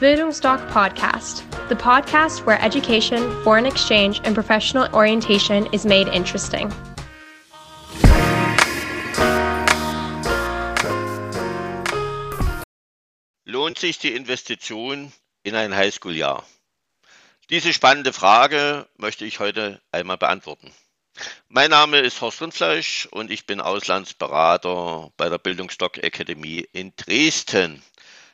Bildungsdoc Podcast, the podcast where education, foreign exchange, and professional orientation is made interesting. Lohnt sich die Investition in ein Highschool-Jahr? Diese spannende Frage möchte ich heute einmal beantworten. Mein Name ist Horst Rindfleisch und ich bin Auslandsberater bei der Bildungsdoc Akademie in Dresden.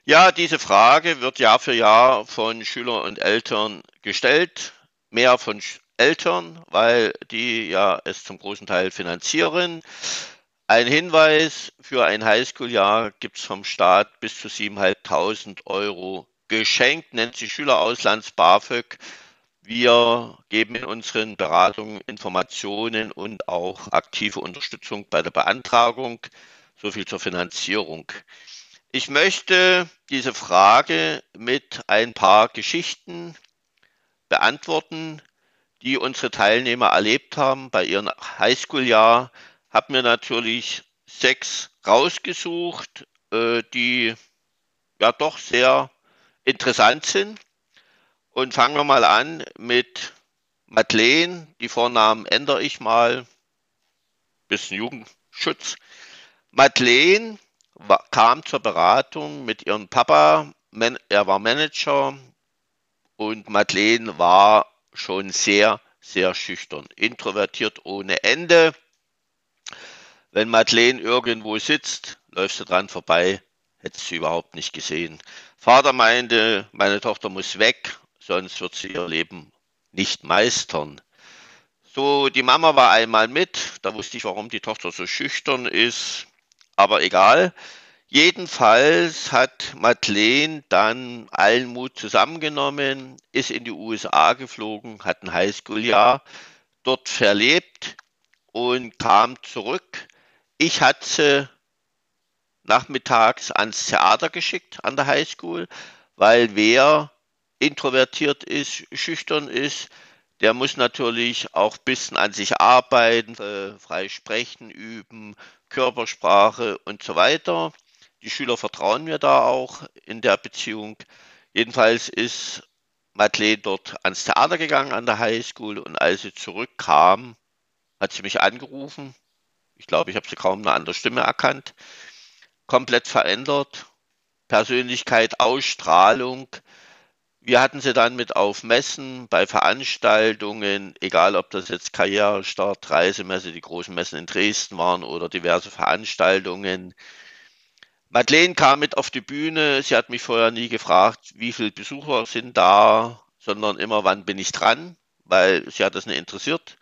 Ja, diese Frage wird Jahr für Jahr von Schülern und Eltern gestellt. Mehr von Eltern, weil die ja es zum großen Teil finanzieren. Ein Hinweis für ein Highschool-Jahr gibt es vom Staat bis zu 7.500 Euro geschenkt, nennt sich Schülerauslands BAföG. Wir geben in unseren Beratungen Informationen und auch aktive Unterstützung bei der Beantragung. So viel zur Finanzierung. Ich möchte diese Frage mit ein paar Geschichten beantworten, die unsere Teilnehmer erlebt haben bei ihrem Highschool-Jahr. Habe mir natürlich sechs rausgesucht, äh, die ja doch sehr interessant sind. Und fangen wir mal an mit Madeleine. Die Vornamen ändere ich mal. Bisschen Jugendschutz. Madeleine kam zur Beratung mit ihrem Papa. Er war Manager und Madeleine war schon sehr, sehr schüchtern, introvertiert ohne Ende. Wenn Madeleine irgendwo sitzt, läuft sie dran vorbei, hätte sie überhaupt nicht gesehen. Vater meinte, meine Tochter muss weg, sonst wird sie ihr Leben nicht meistern. So, die Mama war einmal mit, da wusste ich, warum die Tochter so schüchtern ist aber egal. Jedenfalls hat Madeleine dann allen Mut zusammengenommen, ist in die USA geflogen, hat ein Highschool-Jahr dort verlebt und kam zurück. Ich hatte sie nachmittags ans Theater geschickt an der Highschool, weil wer introvertiert ist, schüchtern ist, der muss natürlich auch ein bisschen an sich arbeiten, äh, frei sprechen üben, Körpersprache und so weiter. Die Schüler vertrauen mir da auch in der Beziehung. Jedenfalls ist Madeleine dort ans Theater gegangen an der Highschool und als sie zurückkam, hat sie mich angerufen. Ich glaube, ich habe sie kaum eine andere Stimme erkannt. Komplett verändert. Persönlichkeit, Ausstrahlung, wir hatten sie dann mit auf Messen, bei Veranstaltungen, egal ob das jetzt Karrierestart, Reisemesse, die großen Messen in Dresden waren oder diverse Veranstaltungen. Madeleine kam mit auf die Bühne. Sie hat mich vorher nie gefragt, wie viele Besucher sind da, sondern immer, wann bin ich dran, weil sie hat das nicht interessiert,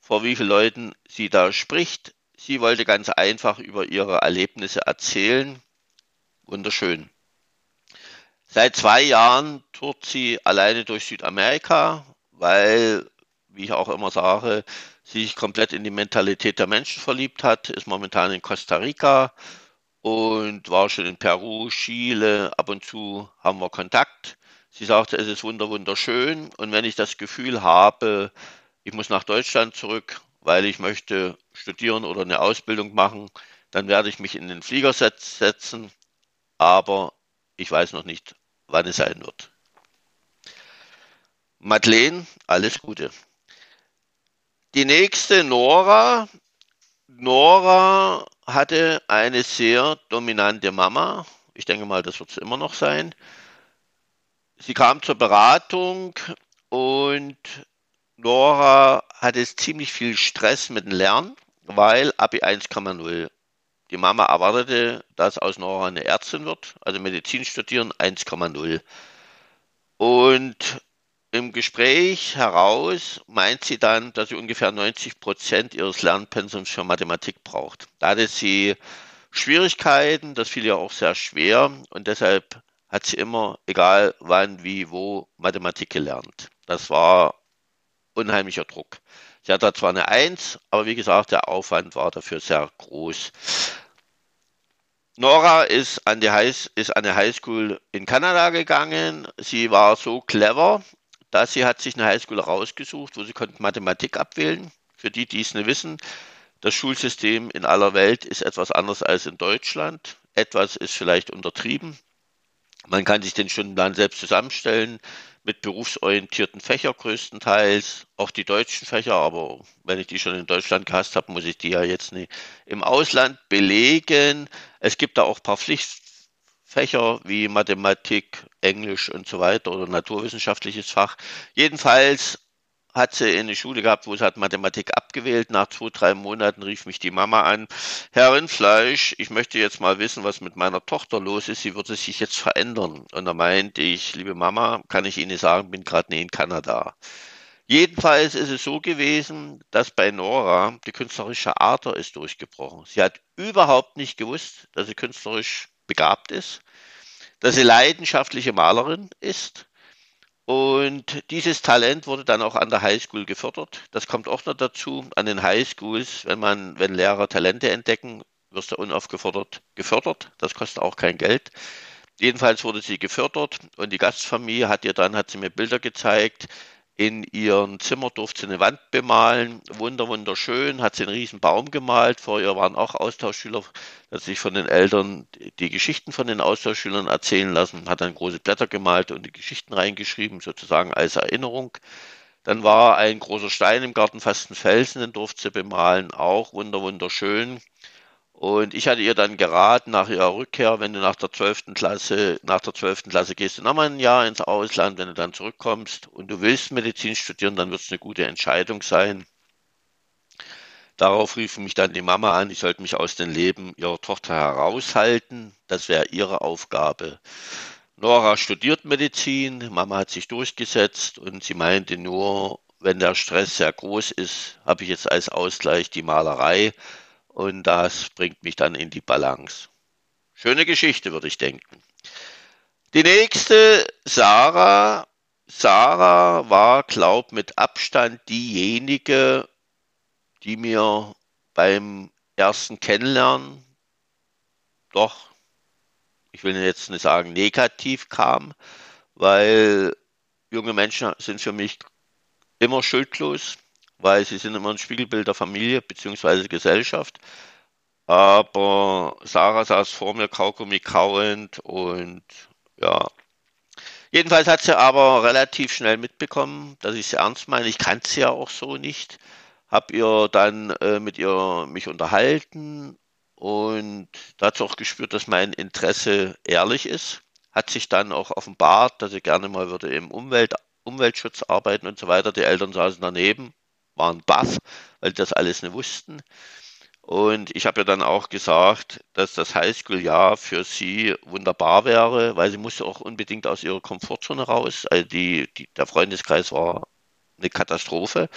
vor wie vielen Leuten sie da spricht. Sie wollte ganz einfach über ihre Erlebnisse erzählen. Wunderschön. Seit zwei Jahren tourt sie alleine durch Südamerika, weil, wie ich auch immer sage, sie sich komplett in die Mentalität der Menschen verliebt hat, ist momentan in Costa Rica und war schon in Peru, Chile, ab und zu haben wir Kontakt. Sie sagte, es ist wunderschön. Und wenn ich das Gefühl habe, ich muss nach Deutschland zurück, weil ich möchte studieren oder eine Ausbildung machen, dann werde ich mich in den Flieger setzen, aber ich weiß noch nicht, wann es sein wird. Madeleine, alles Gute. Die nächste Nora. Nora hatte eine sehr dominante Mama. Ich denke mal, das wird es immer noch sein. Sie kam zur Beratung und Nora hatte ziemlich viel Stress mit dem Lernen, weil Abi 1,0 die Mama erwartete, dass aus Nora eine Ärztin wird, also Medizin studieren 1,0. Und im Gespräch heraus meint sie dann, dass sie ungefähr 90 Prozent ihres Lernpensums für Mathematik braucht. Da hatte sie Schwierigkeiten, das fiel ihr auch sehr schwer und deshalb hat sie immer, egal wann, wie, wo, Mathematik gelernt. Das war unheimlicher Druck. Sie hat da zwar eine Eins, aber wie gesagt, der Aufwand war dafür sehr groß. Nora ist an, die High, ist an die Highschool in Kanada gegangen. Sie war so clever, dass sie hat sich eine Highschool rausgesucht, wo sie konnte Mathematik abwählen. Für die, die es nicht wissen, das Schulsystem in aller Welt ist etwas anders als in Deutschland. Etwas ist vielleicht untertrieben. Man kann sich den Stundenplan selbst zusammenstellen mit berufsorientierten Fächern größtenteils, auch die deutschen Fächer, aber wenn ich die schon in Deutschland gehasst habe, muss ich die ja jetzt nicht im Ausland belegen. Es gibt da auch ein paar Pflichtfächer wie Mathematik, Englisch und so weiter oder naturwissenschaftliches Fach. Jedenfalls hat sie eine Schule gehabt, wo sie hat Mathematik abgewählt. Nach zwei, drei Monaten rief mich die Mama an. Herr Rindfleisch, ich möchte jetzt mal wissen, was mit meiner Tochter los ist. Sie würde sich jetzt verändern. Und da meinte ich, liebe Mama, kann ich Ihnen sagen, bin gerade nie in Kanada. Jedenfalls ist es so gewesen, dass bei Nora die künstlerische Ader ist durchgebrochen. Sie hat überhaupt nicht gewusst, dass sie künstlerisch begabt ist, dass sie leidenschaftliche Malerin ist und dieses Talent wurde dann auch an der Highschool gefördert. Das kommt auch noch dazu. An den Highschools, wenn man, wenn Lehrer Talente entdecken, wirst du unaufgefordert gefördert. Das kostet auch kein Geld. Jedenfalls wurde sie gefördert und die Gastfamilie hat ihr dann, hat sie mir Bilder gezeigt, in ihrem Zimmer durfte sie eine Wand bemalen, wunder, wunderschön, hat sie einen riesen Baum gemalt. Vor ihr waren auch Austauschschüler, hat sich von den Eltern die Geschichten von den Austauschschülern erzählen lassen, hat dann große Blätter gemalt und die Geschichten reingeschrieben, sozusagen als Erinnerung. Dann war ein großer Stein im Garten, fast ein Felsen, den durfte sie bemalen, auch wunder, wunderschön. Und ich hatte ihr dann geraten, nach ihrer Rückkehr, wenn du nach der 12. Klasse, nach der 12. Klasse gehst du nochmal ein Jahr ins Ausland, wenn du dann zurückkommst und du willst Medizin studieren, dann wird es eine gute Entscheidung sein. Darauf rief mich dann die Mama an, ich sollte mich aus dem Leben ihrer Tochter heraushalten. Das wäre ihre Aufgabe. Nora studiert Medizin, Mama hat sich durchgesetzt und sie meinte nur, wenn der Stress sehr groß ist, habe ich jetzt als Ausgleich die Malerei und das bringt mich dann in die Balance. Schöne Geschichte, würde ich denken. Die nächste, Sarah. Sarah war, glaub, mit Abstand diejenige, die mir beim ersten Kennenlernen doch, ich will jetzt nicht sagen negativ kam, weil junge Menschen sind für mich immer schuldlos weil sie sind immer ein Spiegelbild der Familie bzw. Gesellschaft. Aber Sarah saß vor mir Kaugummi kauend und ja. Jedenfalls hat sie aber relativ schnell mitbekommen, dass ich sie ernst meine. Ich kannte sie ja auch so nicht. Hab ihr dann äh, mit ihr mich unterhalten und dazu auch gespürt, dass mein Interesse ehrlich ist. Hat sich dann auch offenbart, dass sie gerne mal würde im Umwelt, Umweltschutz arbeiten und so weiter. Die Eltern saßen daneben, waren baff, weil das alles nicht wussten. Und ich habe ja dann auch gesagt, dass das Highschool-Jahr für sie wunderbar wäre, weil sie musste auch unbedingt aus ihrer Komfortzone raus. Also die, die, der Freundeskreis war eine Katastrophe.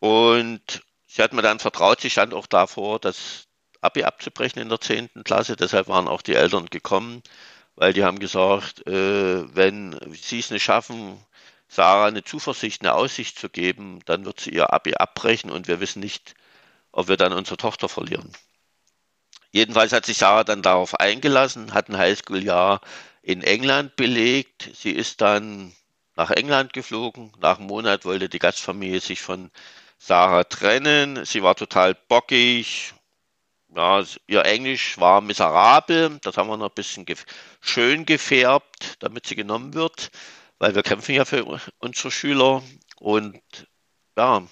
Und sie hat mir dann vertraut, sie stand auch davor, das Abi abzubrechen in der 10. Klasse. Deshalb waren auch die Eltern gekommen, weil die haben gesagt, äh, wenn sie es nicht schaffen, Sarah eine Zuversicht, eine Aussicht zu geben, dann wird sie ihr Abi abbrechen und wir wissen nicht, ob wir dann unsere Tochter verlieren. Jedenfalls hat sich Sarah dann darauf eingelassen, hat ein Highschool-Jahr in England belegt. Sie ist dann nach England geflogen. Nach einem Monat wollte die Gastfamilie sich von Sarah trennen. Sie war total bockig. Ja, ihr Englisch war miserabel. Das haben wir noch ein bisschen gef schön gefärbt, damit sie genommen wird weil wir kämpfen ja für unsere Schüler. Und ja,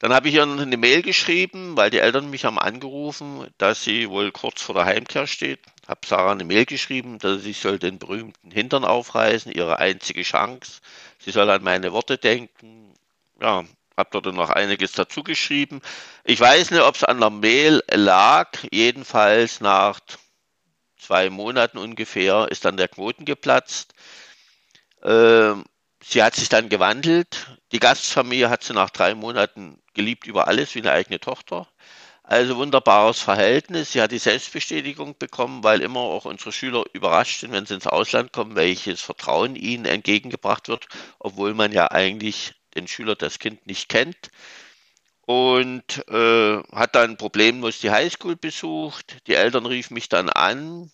dann habe ich ihr eine Mail geschrieben, weil die Eltern mich haben angerufen, dass sie wohl kurz vor der Heimkehr steht. Habe Sarah eine Mail geschrieben, dass sie soll den berühmten Hintern aufreißen, ihre einzige Chance. Sie soll an meine Worte denken. Ja, habe dort noch einiges dazu geschrieben. Ich weiß nicht, ob es an der Mail lag. Jedenfalls nach zwei Monaten ungefähr ist dann der Knoten geplatzt. Ähm, sie hat sich dann gewandelt. Die Gastfamilie hat sie nach drei Monaten geliebt über alles wie eine eigene Tochter. Also wunderbares Verhältnis. Sie hat die Selbstbestätigung bekommen, weil immer auch unsere Schüler überrascht sind, wenn sie ins Ausland kommen, welches Vertrauen ihnen entgegengebracht wird, obwohl man ja eigentlich den Schüler, das Kind nicht kennt. Und äh, hat dann problemlos die Highschool besucht. Die Eltern riefen mich dann an,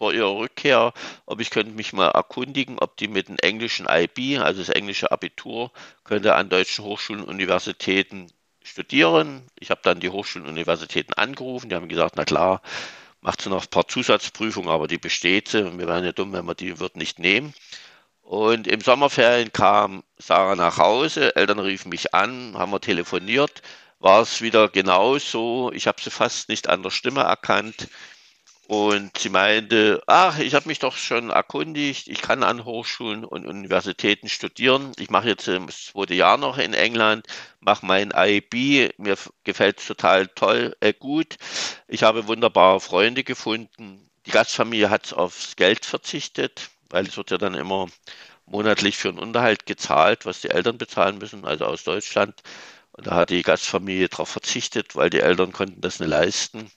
vor ihrer Rückkehr, ob ich könnte mich mal erkundigen, ob die mit dem englischen IB, also das englische Abitur, könnte an deutschen Hochschulen und Universitäten studieren. Ich habe dann die Hochschulen und Universitäten angerufen, die haben gesagt, na klar, macht sie noch ein paar Zusatzprüfungen, aber die besteht sie. Wir wären ja dumm, wenn wir die wird nicht nehmen. Und im Sommerferien kam Sarah nach Hause, Eltern riefen mich an, haben wir telefoniert, war es wieder genauso. Ich habe sie fast nicht an der Stimme erkannt. Und sie meinte, ach, ich habe mich doch schon erkundigt, ich kann an Hochschulen und Universitäten studieren. Ich mache jetzt das zweite Jahr noch in England, mache mein IB, mir gefällt es total toll, äh, gut. Ich habe wunderbare Freunde gefunden. Die Gastfamilie hat aufs Geld verzichtet, weil es wird ja dann immer monatlich für einen Unterhalt gezahlt, was die Eltern bezahlen müssen, also aus Deutschland. Und da hat die Gastfamilie darauf verzichtet, weil die Eltern konnten das nicht leisten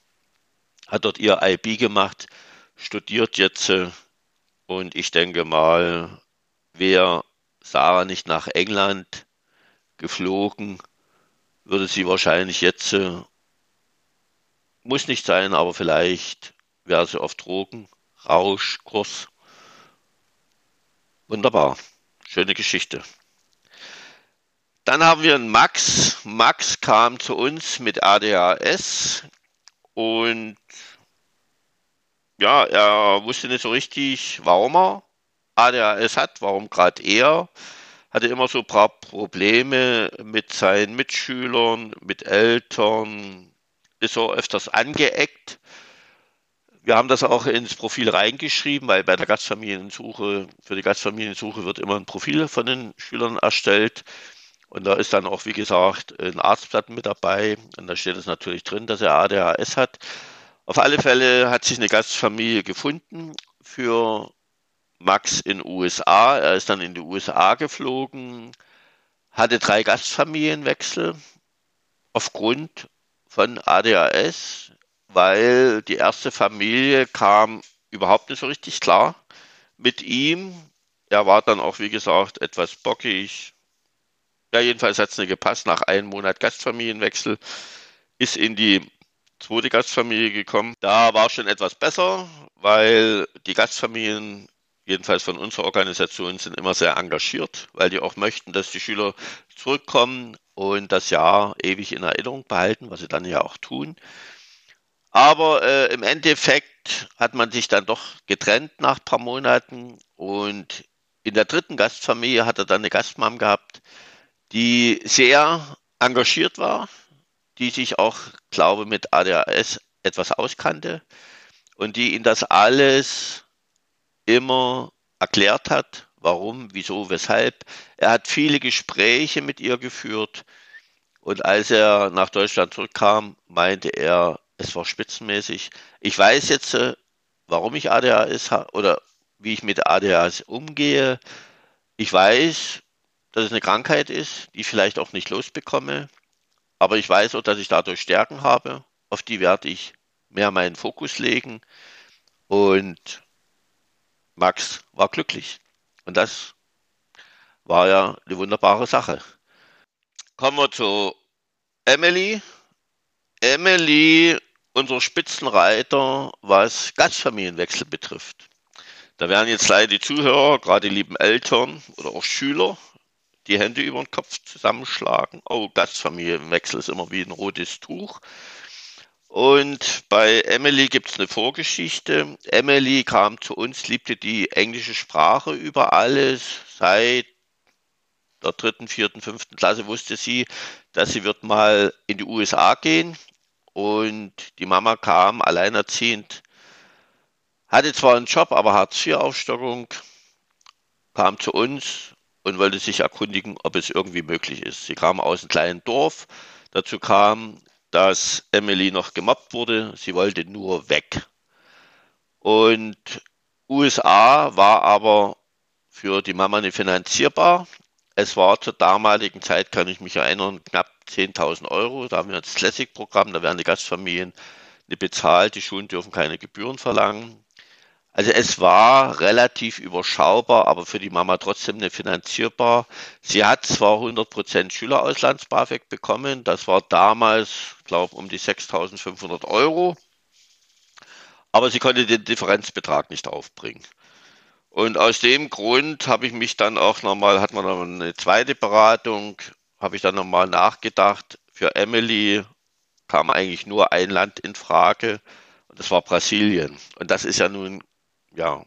hat dort ihr IB gemacht, studiert jetzt äh, und ich denke mal, wäre Sarah nicht nach England geflogen, würde sie wahrscheinlich jetzt, äh, muss nicht sein, aber vielleicht wäre sie auf Drogen, Rauschkurs. Wunderbar, schöne Geschichte. Dann haben wir einen Max. Max kam zu uns mit ADHS, und ja, er wusste nicht so richtig, warum er ADHS hat, warum gerade er. Hatte immer so ein paar Probleme mit seinen Mitschülern, mit Eltern, ist so öfters angeeckt. Wir haben das auch ins Profil reingeschrieben, weil bei der Gastfamiliensuche, für die Gastfamiliensuche wird immer ein Profil von den Schülern erstellt. Und da ist dann auch, wie gesagt, ein Arztblatt mit dabei. Und da steht es natürlich drin, dass er ADHS hat. Auf alle Fälle hat sich eine Gastfamilie gefunden für Max in USA. Er ist dann in die USA geflogen, hatte drei Gastfamilienwechsel aufgrund von ADHS, weil die erste Familie kam überhaupt nicht so richtig klar mit ihm. Er war dann auch, wie gesagt, etwas bockig, ja, jedenfalls hat es nicht gepasst. Nach einem Monat Gastfamilienwechsel ist in die zweite Gastfamilie gekommen. Da war schon etwas besser, weil die Gastfamilien, jedenfalls von unserer Organisation, sind immer sehr engagiert, weil die auch möchten, dass die Schüler zurückkommen und das Jahr ewig in Erinnerung behalten, was sie dann ja auch tun. Aber äh, im Endeffekt hat man sich dann doch getrennt nach ein paar Monaten und in der dritten Gastfamilie hat er dann eine Gastmam gehabt, die sehr engagiert war, die sich auch, glaube mit ADHS etwas auskannte und die ihn das alles immer erklärt hat, warum, wieso, weshalb. Er hat viele Gespräche mit ihr geführt und als er nach Deutschland zurückkam, meinte er, es war spitzenmäßig. Ich weiß jetzt, äh, warum ich ADHS habe oder wie ich mit ADHS umgehe. Ich weiß, dass es eine Krankheit ist, die ich vielleicht auch nicht losbekomme. Aber ich weiß auch, dass ich dadurch Stärken habe. Auf die werde ich mehr meinen Fokus legen. Und Max war glücklich. Und das war ja eine wunderbare Sache. Kommen wir zu Emily. Emily, unser Spitzenreiter, was Gastfamilienwechsel betrifft. Da werden jetzt leider die Zuhörer, gerade die lieben Eltern oder auch Schüler, die Hände über den Kopf zusammenschlagen. Oh, Gastfamilienwechsel ist immer wie ein rotes Tuch. Und bei Emily gibt es eine Vorgeschichte. Emily kam zu uns, liebte die englische Sprache über alles. Seit der dritten, vierten, fünften Klasse wusste sie, dass sie wird mal in die USA gehen. Und die Mama kam alleinerziehend, hatte zwar einen Job, aber Hartz-IV-Aufstockung, kam zu uns und wollte sich erkundigen, ob es irgendwie möglich ist. Sie kam aus einem kleinen Dorf. Dazu kam, dass Emily noch gemobbt wurde. Sie wollte nur weg. Und USA war aber für die Mama nicht finanzierbar. Es war zur damaligen Zeit, kann ich mich erinnern, knapp 10.000 Euro. Da haben wir das Classic-Programm, da werden die Gastfamilien nicht bezahlt. Die Schulen dürfen keine Gebühren verlangen. Also es war relativ überschaubar, aber für die Mama trotzdem nicht finanzierbar. Sie hat zwar 100% Schülerauslands-BAföG bekommen, das war damals, glaube um die 6.500 Euro, aber sie konnte den Differenzbetrag nicht aufbringen. Und aus dem Grund habe ich mich dann auch nochmal, hat man noch eine zweite Beratung, habe ich dann nochmal nachgedacht. Für Emily kam eigentlich nur ein Land in Frage, Und das war Brasilien. Und das ist ja nun ja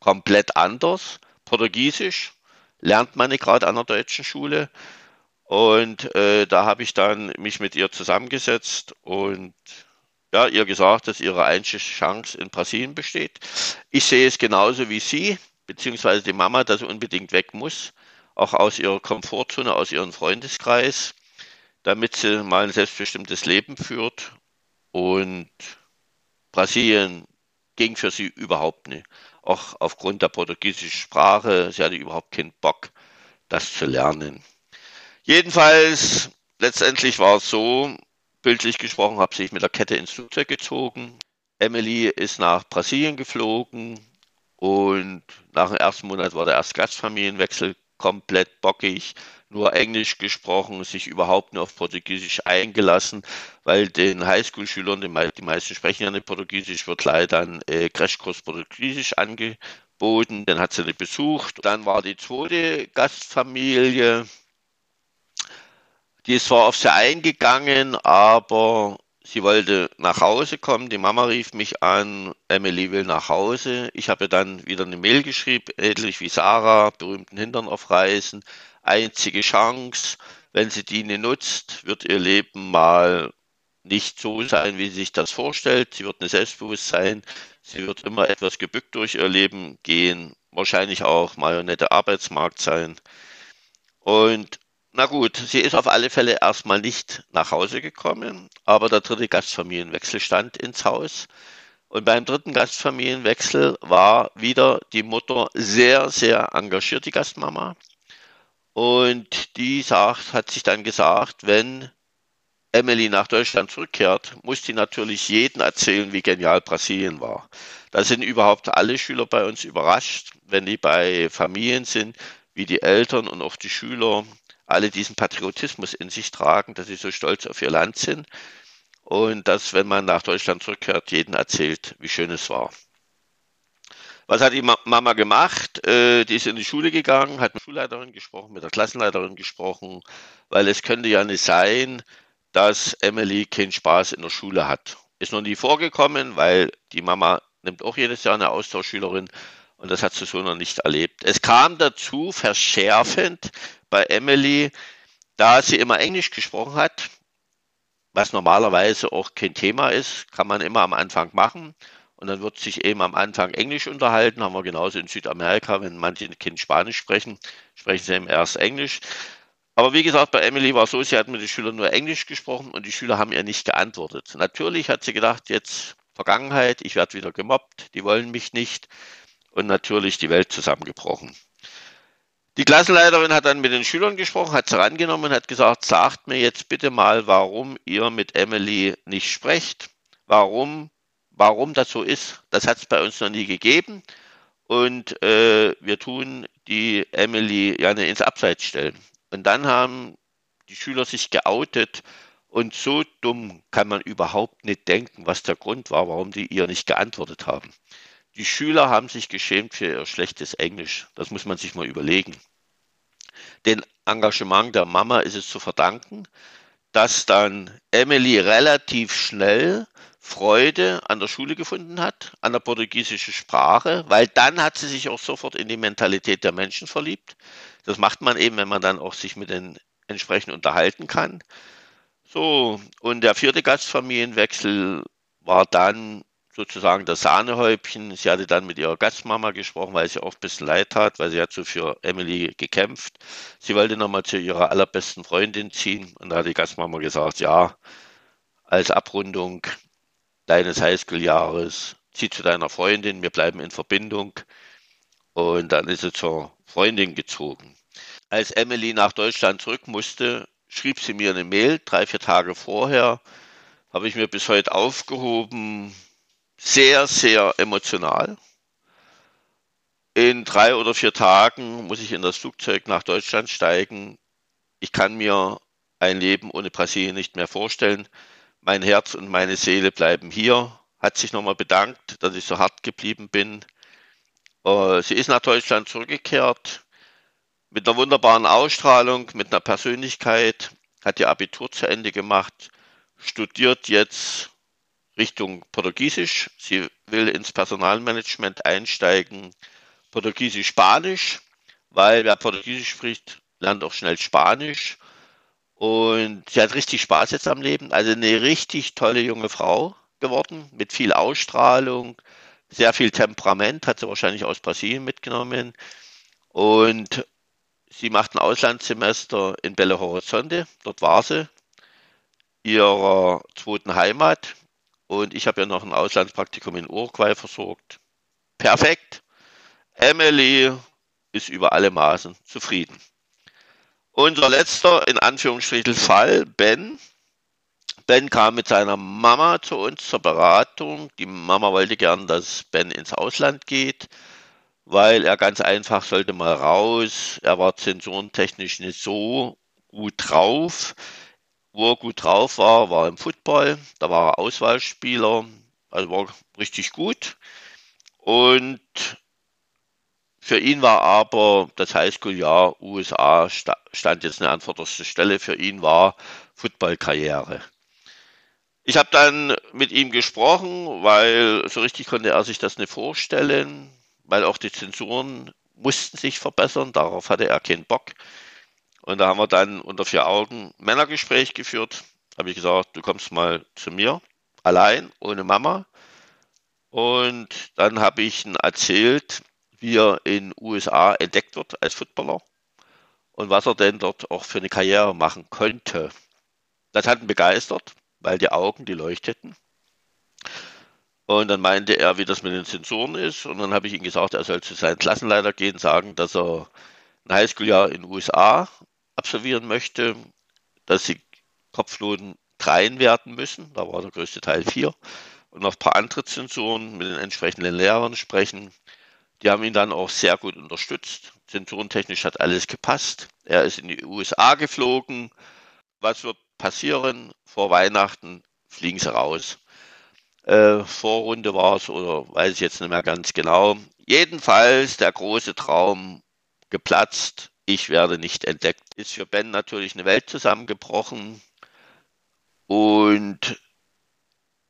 komplett anders. Portugiesisch lernt man nicht gerade an der deutschen Schule. Und äh, da habe ich dann mich mit ihr zusammengesetzt und ja, ihr gesagt, dass ihre einzige Chance in Brasilien besteht. Ich sehe es genauso wie sie, beziehungsweise die Mama, dass sie unbedingt weg muss, auch aus ihrer Komfortzone, aus ihrem Freundeskreis, damit sie mal ein selbstbestimmtes Leben führt. Und Brasilien ging für sie überhaupt nicht. Auch aufgrund der portugiesischen Sprache, sie hatte überhaupt keinen Bock, das zu lernen. Jedenfalls, letztendlich war es so, bildlich gesprochen, habe sich mit der Kette ins Flugzeug gezogen. Emily ist nach Brasilien geflogen und nach dem ersten Monat war der erste Gastfamilienwechsel komplett bockig, nur Englisch gesprochen, sich überhaupt nur auf Portugiesisch eingelassen, weil den Highschool-Schülern, die meisten sprechen ja nicht Portugiesisch, wird leider ein äh, Crashkurs Portugiesisch angeboten. Den hat sie nicht besucht. Dann war die zweite Gastfamilie, die ist zwar auf sie eingegangen, aber sie wollte nach Hause kommen. Die Mama rief mich an, Emily will nach Hause. Ich habe dann wieder eine Mail geschrieben, ähnlich wie Sarah, berühmten Hintern aufreißen. Einzige Chance, wenn sie die nicht nutzt, wird ihr Leben mal nicht so sein, wie sie sich das vorstellt. Sie wird ein Selbstbewusstsein, sie wird immer etwas gebückt durch ihr Leben gehen, wahrscheinlich auch Marionette Arbeitsmarkt sein. Und na gut, sie ist auf alle Fälle erstmal nicht nach Hause gekommen, aber der dritte Gastfamilienwechsel stand ins Haus. Und beim dritten Gastfamilienwechsel war wieder die Mutter sehr, sehr engagiert, die Gastmama. Und die sagt, hat sich dann gesagt, wenn Emily nach Deutschland zurückkehrt, muss sie natürlich jeden erzählen, wie genial Brasilien war. Da sind überhaupt alle Schüler bei uns überrascht, wenn die bei Familien sind, wie die Eltern und auch die Schüler alle diesen Patriotismus in sich tragen, dass sie so stolz auf ihr Land sind und dass, wenn man nach Deutschland zurückkehrt, jeden erzählt, wie schön es war. Was hat die Mama gemacht? Äh, die ist in die Schule gegangen, hat mit der Schulleiterin gesprochen, mit der Klassenleiterin gesprochen, weil es könnte ja nicht sein, dass Emily keinen Spaß in der Schule hat. Ist noch nie vorgekommen, weil die Mama nimmt auch jedes Jahr eine Austauschschülerin und das hat sie so noch nicht erlebt. Es kam dazu verschärfend, bei Emily, da sie immer Englisch gesprochen hat, was normalerweise auch kein Thema ist, kann man immer am Anfang machen. Und dann wird sich eben am Anfang Englisch unterhalten. Haben wir genauso in Südamerika, wenn manche Kind Spanisch sprechen, sprechen sie eben erst Englisch. Aber wie gesagt, bei Emily war es so, sie hat mit den Schülern nur Englisch gesprochen und die Schüler haben ihr nicht geantwortet. Natürlich hat sie gedacht, jetzt Vergangenheit, ich werde wieder gemobbt, die wollen mich nicht und natürlich die Welt zusammengebrochen. Die Klassenleiterin hat dann mit den Schülern gesprochen, hat sie rangenommen und hat gesagt, sagt mir jetzt bitte mal, warum ihr mit Emily nicht sprecht, warum, warum das so ist. Das hat es bei uns noch nie gegeben und äh, wir tun die Emily gerne ins Abseits stellen. Und dann haben die Schüler sich geoutet und so dumm kann man überhaupt nicht denken, was der Grund war, warum die ihr nicht geantwortet haben. Die Schüler haben sich geschämt für ihr schlechtes Englisch. Das muss man sich mal überlegen. Den Engagement der Mama ist es zu verdanken, dass dann Emily relativ schnell Freude an der Schule gefunden hat, an der portugiesischen Sprache, weil dann hat sie sich auch sofort in die Mentalität der Menschen verliebt. Das macht man eben, wenn man dann auch sich mit den entsprechend unterhalten kann. So, und der vierte Gastfamilienwechsel war dann sozusagen das Sahnehäubchen. Sie hatte dann mit ihrer Gastmama gesprochen, weil sie auch ein bisschen leid hat, weil sie hat so für Emily gekämpft. Sie wollte nochmal zu ihrer allerbesten Freundin ziehen und da hat die Gastmama gesagt, ja, als Abrundung deines Highschool-Jahres, zieh zu deiner Freundin, wir bleiben in Verbindung. Und dann ist sie zur Freundin gezogen. Als Emily nach Deutschland zurück musste, schrieb sie mir eine Mail, drei, vier Tage vorher, habe ich mir bis heute aufgehoben, sehr, sehr emotional. In drei oder vier Tagen muss ich in das Flugzeug nach Deutschland steigen. Ich kann mir ein Leben ohne Brasilien nicht mehr vorstellen. Mein Herz und meine Seele bleiben hier. Hat sich nochmal bedankt, dass ich so hart geblieben bin. Äh, sie ist nach Deutschland zurückgekehrt mit einer wunderbaren Ausstrahlung, mit einer Persönlichkeit, hat ihr Abitur zu Ende gemacht, studiert jetzt Richtung Portugiesisch. Sie will ins Personalmanagement einsteigen, Portugiesisch-Spanisch, weil wer Portugiesisch spricht, lernt auch schnell Spanisch. Und sie hat richtig Spaß jetzt am Leben. Also eine richtig tolle junge Frau geworden, mit viel Ausstrahlung, sehr viel Temperament, hat sie wahrscheinlich aus Brasilien mitgenommen. Und sie macht ein Auslandssemester in Belo Horizonte, dort war sie, ihrer zweiten Heimat. Und ich habe ja noch ein Auslandspraktikum in Uruguay versorgt. Perfekt. Emily ist über alle Maßen zufrieden. Unser letzter, in Anführungsstrichen, Fall, Ben. Ben kam mit seiner Mama zu uns zur Beratung. Die Mama wollte gern, dass Ben ins Ausland geht, weil er ganz einfach sollte mal raus. Er war zensurentechnisch nicht so gut drauf. Wo er gut drauf war, war im Football. Da war er Auswahlspieler, also war richtig gut. Und für ihn war aber das Highschool-Jahr USA stand jetzt eine vorderster Stelle. Für ihn war Footballkarriere. Ich habe dann mit ihm gesprochen, weil so richtig konnte er sich das nicht vorstellen, weil auch die Zensuren mussten sich verbessern. Darauf hatte er keinen Bock. Und da haben wir dann unter vier Augen Männergespräch geführt. Habe ich gesagt, du kommst mal zu mir, allein, ohne Mama. Und dann habe ich ihm erzählt, wie er in USA entdeckt wird als Footballer und was er denn dort auch für eine Karriere machen könnte. Das hat ihn begeistert, weil die Augen, die leuchteten. Und dann meinte er, wie das mit den Sensoren ist. Und dann habe ich ihm gesagt, er soll zu seinem Klassenleiter gehen, sagen, dass er ein Highschool-Jahr in den USA absolvieren möchte, dass sie Kopfnoten dreien werden müssen. Da war der größte Teil vier. Und noch ein paar andere Zensuren mit den entsprechenden Lehrern sprechen. Die haben ihn dann auch sehr gut unterstützt. Zensurentechnisch hat alles gepasst. Er ist in die USA geflogen. Was wird passieren? Vor Weihnachten fliegen sie raus. Äh, Vorrunde war es oder weiß ich jetzt nicht mehr ganz genau. Jedenfalls der große Traum geplatzt. Ich werde nicht entdeckt. Ist für Ben natürlich eine Welt zusammengebrochen. Und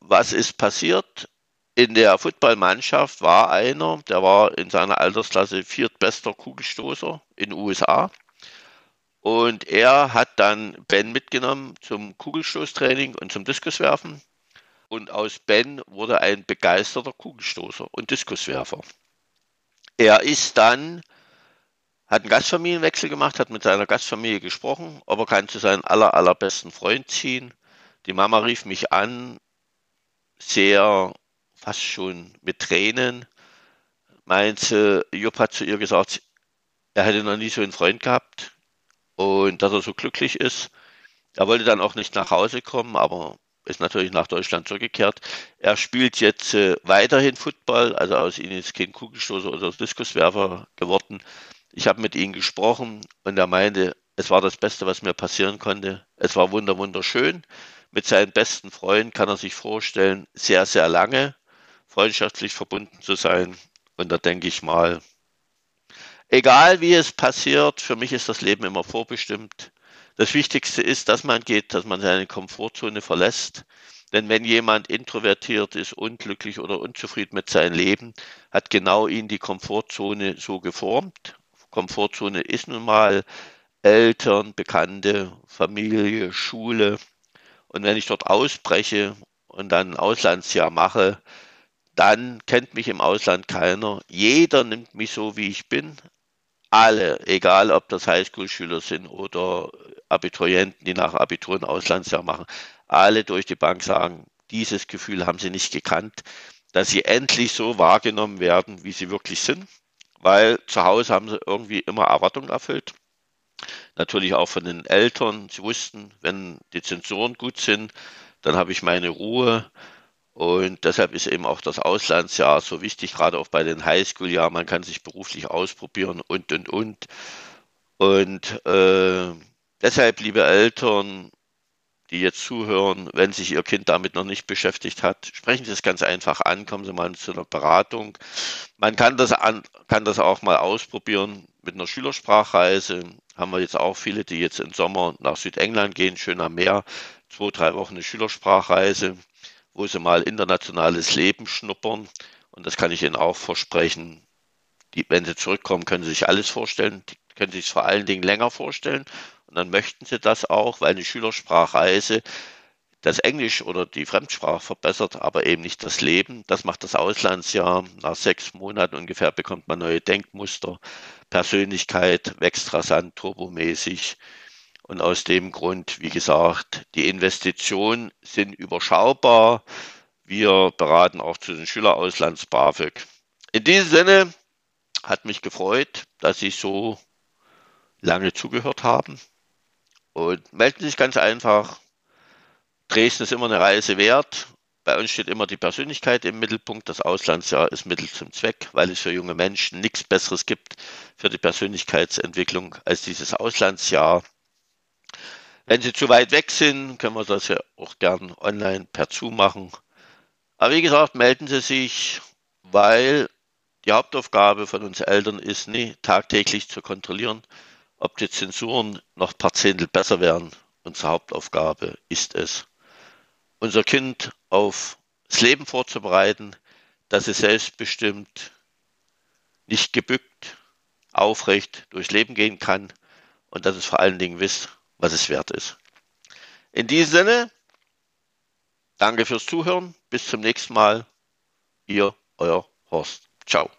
was ist passiert? in der Footballmannschaft war einer, der war in seiner Altersklasse viertbester Kugelstoßer in den USA. Und er hat dann Ben mitgenommen zum Kugelstoßtraining und zum Diskuswerfen. Und aus Ben wurde ein begeisterter Kugelstoßer und Diskuswerfer. Er ist dann, hat einen Gastfamilienwechsel gemacht, hat mit seiner Gastfamilie gesprochen, ob er kann zu seinem aller, allerbesten Freund ziehen. Die Mama rief mich an, sehr fast schon mit Tränen, meinte, Jupp hat zu ihr gesagt, er hätte noch nie so einen Freund gehabt und dass er so glücklich ist. Er wollte dann auch nicht nach Hause kommen, aber ist natürlich nach Deutschland zurückgekehrt. Er spielt jetzt äh, weiterhin Football, also aus ihm ist kein Kugelstoßer oder Diskuswerfer geworden. Ich habe mit ihm gesprochen und er meinte, es war das Beste, was mir passieren konnte. Es war wunder wunderschön. Mit seinem besten Freund kann er sich vorstellen, sehr, sehr lange freundschaftlich verbunden zu sein. Und da denke ich mal, egal wie es passiert, für mich ist das Leben immer vorbestimmt. Das Wichtigste ist, dass man geht, dass man seine Komfortzone verlässt. Denn wenn jemand introvertiert ist, unglücklich oder unzufrieden mit seinem Leben, hat genau ihn die Komfortzone so geformt. Komfortzone ist nun mal Eltern, Bekannte, Familie, Schule. Und wenn ich dort ausbreche und dann ein Auslandsjahr mache, dann kennt mich im Ausland keiner. Jeder nimmt mich so, wie ich bin. Alle, egal ob das Highschool-Schüler sind oder Abiturienten, die nach Abitur ein Auslandsjahr machen, alle durch die Bank sagen, dieses Gefühl haben sie nicht gekannt, dass sie endlich so wahrgenommen werden, wie sie wirklich sind, weil zu Hause haben sie irgendwie immer Erwartungen erfüllt. Natürlich auch von den Eltern. Sie wussten, wenn die Zensuren gut sind, dann habe ich meine Ruhe. Und deshalb ist eben auch das Auslandsjahr so wichtig, gerade auch bei den Highschool-Jahren. Man kann sich beruflich ausprobieren und, und, und. Und äh, deshalb, liebe Eltern, die jetzt zuhören, wenn sich Ihr Kind damit noch nicht beschäftigt hat, sprechen Sie es ganz einfach an, kommen Sie mal zu einer Beratung. Man kann das, an, kann das auch mal ausprobieren mit einer Schülersprachreise. Haben wir jetzt auch viele, die jetzt im Sommer nach Südengland gehen, schön am Meer, zwei, drei Wochen eine Schülersprachreise wo sie mal internationales Leben schnuppern. Und das kann ich Ihnen auch versprechen. Die, wenn sie zurückkommen, können sie sich alles vorstellen. Die können sich vor allen Dingen länger vorstellen. Und dann möchten sie das auch, weil eine Schülersprachreise das Englisch oder die Fremdsprache verbessert, aber eben nicht das Leben. Das macht das Auslandsjahr. Nach sechs Monaten ungefähr bekommt man neue Denkmuster. Persönlichkeit wächst rasant, turbomäßig. Und aus dem Grund, wie gesagt, die Investitionen sind überschaubar. Wir beraten auch zu den Schülerauslands BAföG. In diesem Sinne hat mich gefreut, dass Sie so lange zugehört haben. Und melden Sie sich ganz einfach Dresden ist immer eine Reise wert. Bei uns steht immer die Persönlichkeit im Mittelpunkt. Das Auslandsjahr ist Mittel zum Zweck, weil es für junge Menschen nichts Besseres gibt für die Persönlichkeitsentwicklung als dieses Auslandsjahr. Wenn Sie zu weit weg sind, können wir das ja auch gern online per Zoom machen. Aber wie gesagt, melden Sie sich, weil die Hauptaufgabe von uns Eltern ist, nie tagtäglich zu kontrollieren, ob die Zensuren noch paar Zehntel besser werden. Unsere Hauptaufgabe ist es, unser Kind auf das Leben vorzubereiten, dass es selbstbestimmt, nicht gebückt, aufrecht durchs Leben gehen kann und dass es vor allen Dingen wisst, was es wert ist. In diesem Sinne, danke fürs Zuhören. Bis zum nächsten Mal. Ihr, euer Horst. Ciao.